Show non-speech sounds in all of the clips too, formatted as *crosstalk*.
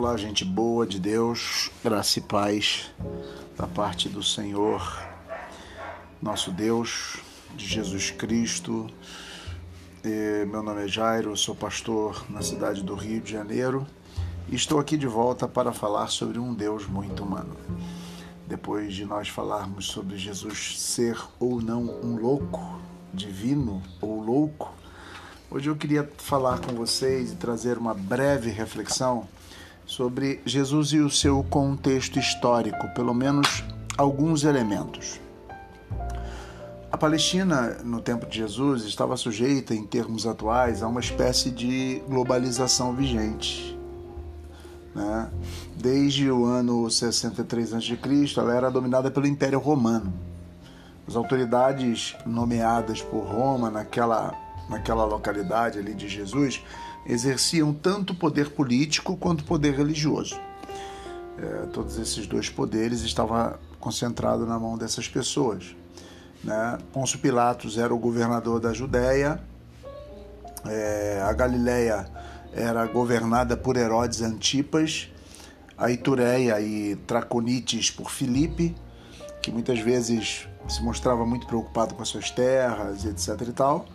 Olá, gente boa de Deus, graça e paz da parte do Senhor, nosso Deus, de Jesus Cristo. E meu nome é Jairo, sou pastor na cidade do Rio de Janeiro e estou aqui de volta para falar sobre um Deus muito humano. Depois de nós falarmos sobre Jesus ser ou não um louco, divino ou louco, hoje eu queria falar com vocês e trazer uma breve reflexão sobre Jesus e o seu contexto histórico, pelo menos alguns elementos. A Palestina, no tempo de Jesus, estava sujeita, em termos atuais, a uma espécie de globalização vigente. Né? Desde o ano 63 a.C., ela era dominada pelo Império Romano. As autoridades nomeadas por Roma naquela, naquela localidade ali de Jesus exerciam tanto poder político quanto poder religioso. É, todos esses dois poderes estavam concentrados na mão dessas pessoas. Né? Pôncio Pilatos era o governador da Judéia, é, a Galileia era governada por Herodes Antipas, a Itureia e Traconites por Filipe, que muitas vezes se mostrava muito preocupado com as suas terras, etc. e tal.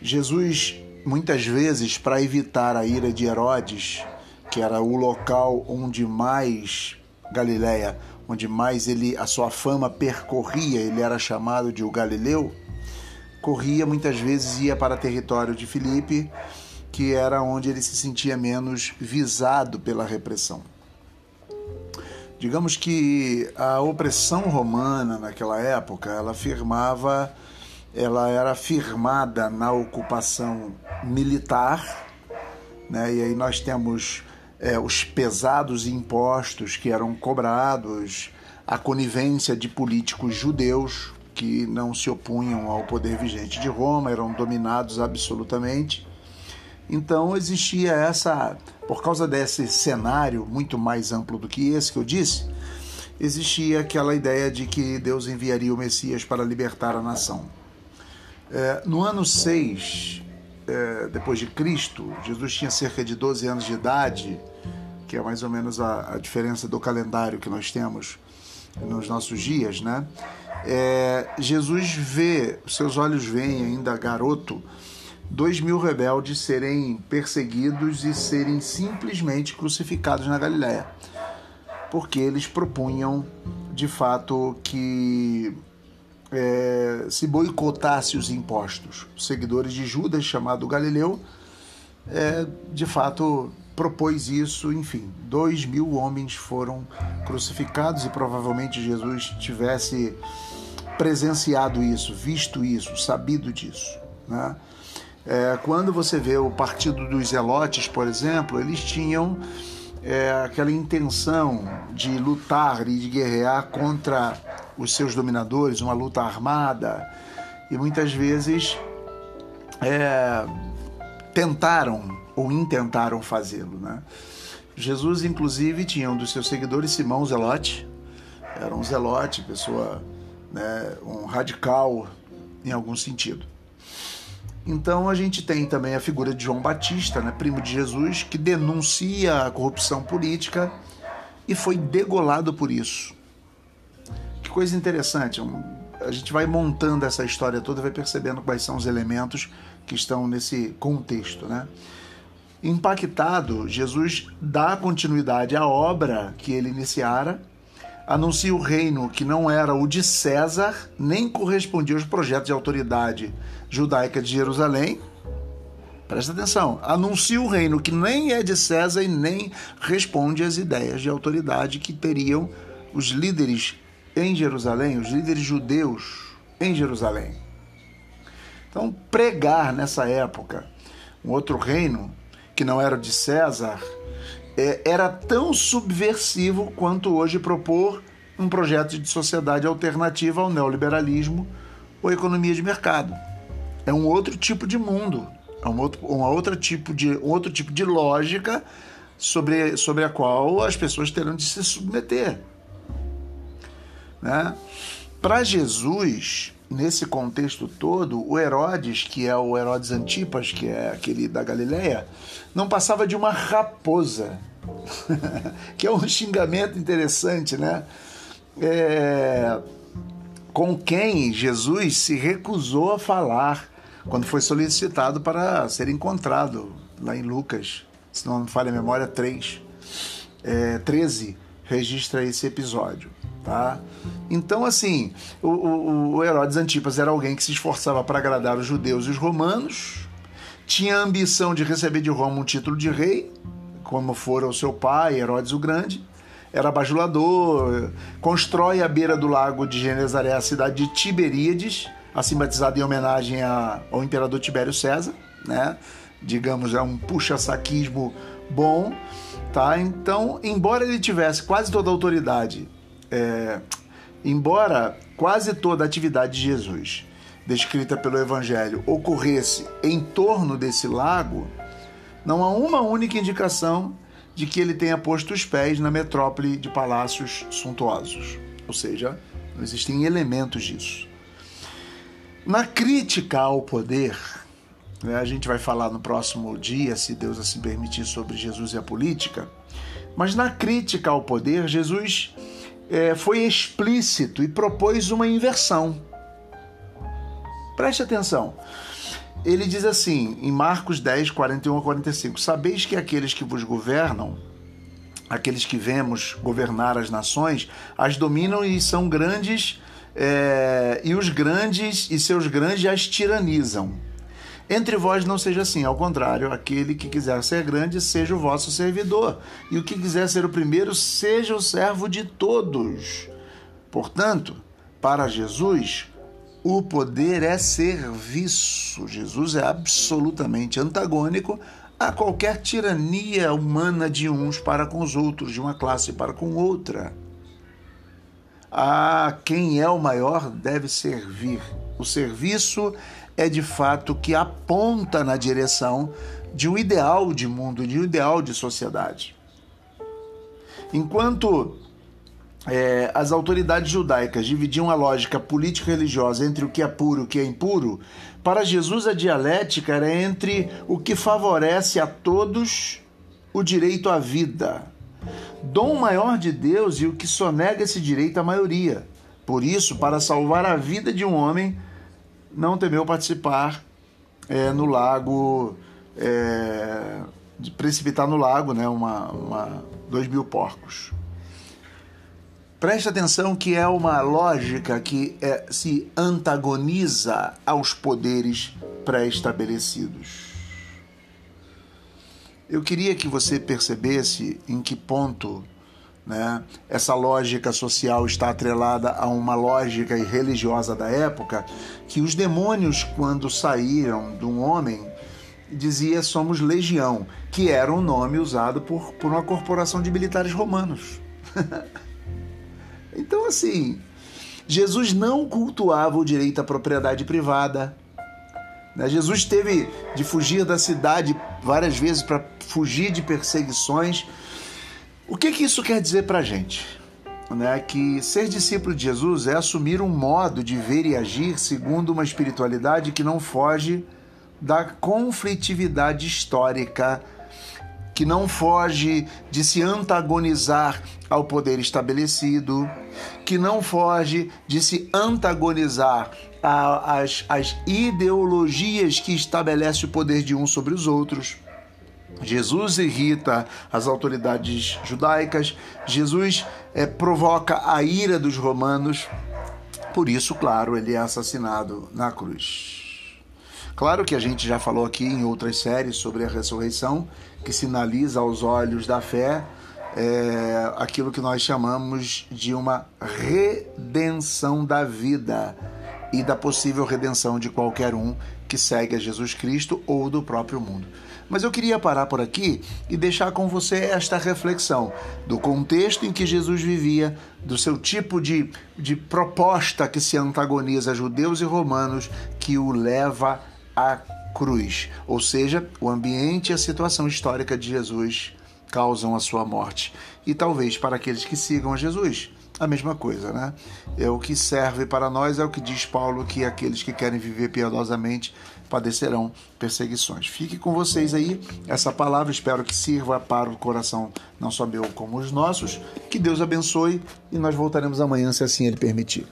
Jesus muitas vezes, para evitar a ira de Herodes, que era o local onde mais Galiléia, onde mais ele a sua fama percorria, ele era chamado de o Galileu, corria muitas vezes ia para território de Filipe, que era onde ele se sentia menos visado pela repressão. Digamos que a opressão romana naquela época, ela afirmava ela era firmada na ocupação militar, né? e aí nós temos é, os pesados impostos que eram cobrados, a conivência de políticos judeus que não se opunham ao poder vigente de Roma, eram dominados absolutamente. Então existia essa, por causa desse cenário muito mais amplo do que esse que eu disse, existia aquela ideia de que Deus enviaria o Messias para libertar a nação. É, no ano 6 é, depois de Cristo, Jesus tinha cerca de 12 anos de idade, que é mais ou menos a, a diferença do calendário que nós temos nos nossos dias, né? É, Jesus vê, seus olhos veem ainda garoto, dois mil rebeldes serem perseguidos e serem simplesmente crucificados na Galiléia, porque eles propunham de fato que é, se boicotasse os impostos. Os seguidores de Judas, chamado Galileu, é, de fato propôs isso, enfim, dois mil homens foram crucificados e provavelmente Jesus tivesse presenciado isso, visto isso, sabido disso. Né? É, quando você vê o partido dos Zelotes, por exemplo, eles tinham é, aquela intenção de lutar e de guerrear contra os seus dominadores, uma luta armada, e muitas vezes é, tentaram ou intentaram fazê-lo. Né? Jesus, inclusive, tinha um dos seus seguidores, Simão Zelote, era um zelote, pessoa, né, um radical em algum sentido. Então a gente tem também a figura de João Batista, né, primo de Jesus, que denuncia a corrupção política e foi degolado por isso coisa interessante. A gente vai montando essa história toda, vai percebendo quais são os elementos que estão nesse contexto, né? Impactado, Jesus dá continuidade à obra que ele iniciara, anuncia o reino que não era o de César, nem correspondia aos projetos de autoridade judaica de Jerusalém. Presta atenção, anuncia o reino que nem é de César e nem responde às ideias de autoridade que teriam os líderes em Jerusalém, os líderes judeus em Jerusalém. Então, pregar nessa época um outro reino, que não era de César, é, era tão subversivo quanto hoje propor um projeto de sociedade alternativa ao neoliberalismo ou economia de mercado. É um outro tipo de mundo, é um outro, um outro, tipo, de, um outro tipo de lógica sobre, sobre a qual as pessoas terão de se submeter. Né? Para Jesus, nesse contexto todo, o Herodes, que é o Herodes Antipas, que é aquele da Galileia, não passava de uma raposa, *laughs* que é um xingamento interessante, né? É, com quem Jesus se recusou a falar quando foi solicitado para ser encontrado lá em Lucas, se não me falha a memória, 3, é, 13, registra esse episódio. Tá? Então, assim, o, o, o Herodes Antipas era alguém que se esforçava para agradar os judeus e os romanos, tinha a ambição de receber de Roma um título de rei, como fora o seu pai, Herodes o Grande, era bajulador, constrói à beira do lago de Genezaré a cidade de Tiberíades, assim batizada em homenagem a, ao imperador Tibério César, né? digamos, é um puxa-saquismo bom, tá? Então, embora ele tivesse quase toda a autoridade é, embora quase toda a atividade de Jesus descrita pelo Evangelho ocorresse em torno desse lago, não há uma única indicação de que ele tenha posto os pés na metrópole de palácios suntuosos. Ou seja, não existem elementos disso. Na crítica ao poder, né, a gente vai falar no próximo dia, se Deus assim permitir, sobre Jesus e a política, mas na crítica ao poder, Jesus é, foi explícito e propôs uma inversão. Preste atenção. Ele diz assim, em Marcos 10, 41 a 45: Sabeis que aqueles que vos governam, aqueles que vemos governar as nações, as dominam e são grandes, é, e os grandes e seus grandes as tiranizam. Entre vós não seja assim, ao contrário, aquele que quiser ser grande, seja o vosso servidor, e o que quiser ser o primeiro, seja o servo de todos. Portanto, para Jesus, o poder é serviço. Jesus é absolutamente antagônico a qualquer tirania humana de uns para com os outros, de uma classe para com outra. A quem é o maior deve servir. O serviço é de fato que aponta na direção de um ideal de mundo, de um ideal de sociedade. Enquanto é, as autoridades judaicas dividiam a lógica político-religiosa entre o que é puro e o que é impuro, para Jesus a dialética era entre o que favorece a todos o direito à vida, dom maior de Deus e o que sonega esse direito à maioria. Por isso, para salvar a vida de um homem, não temeu participar é, no lago, é, de precipitar no lago né, uma, uma, dois mil porcos. Preste atenção que é uma lógica que é, se antagoniza aos poderes pré-estabelecidos. Eu queria que você percebesse em que ponto né? Essa lógica social está atrelada a uma lógica religiosa da época, que os demônios, quando saíram de um homem, dizia somos legião, que era um nome usado por, por uma corporação de militares romanos. *laughs* então, assim, Jesus não cultuava o direito à propriedade privada. Né? Jesus teve de fugir da cidade várias vezes para fugir de perseguições o que, que isso quer dizer para a gente? Né? Que ser discípulo de Jesus é assumir um modo de ver e agir segundo uma espiritualidade que não foge da conflitividade histórica, que não foge de se antagonizar ao poder estabelecido, que não foge de se antagonizar às, ideologias que estabelecem o poder de um sobre os outros Jesus irrita as autoridades judaicas, Jesus é, provoca a ira dos romanos, por isso, claro, ele é assassinado na cruz. Claro que a gente já falou aqui em outras séries sobre a ressurreição, que sinaliza aos olhos da fé é, aquilo que nós chamamos de uma redenção da vida e da possível redenção de qualquer um que segue a Jesus Cristo ou do próprio mundo. Mas eu queria parar por aqui e deixar com você esta reflexão do contexto em que Jesus vivia, do seu tipo de, de proposta que se antagoniza a judeus e romanos, que o leva à cruz. Ou seja, o ambiente e a situação histórica de Jesus causam a sua morte. E talvez para aqueles que sigam a Jesus, a mesma coisa, né? É o que serve para nós é o que diz Paulo que aqueles que querem viver piedosamente padecerão perseguições. Fique com vocês aí essa palavra, espero que sirva para o coração não só meu como os nossos. Que Deus abençoe e nós voltaremos amanhã se assim ele permitir.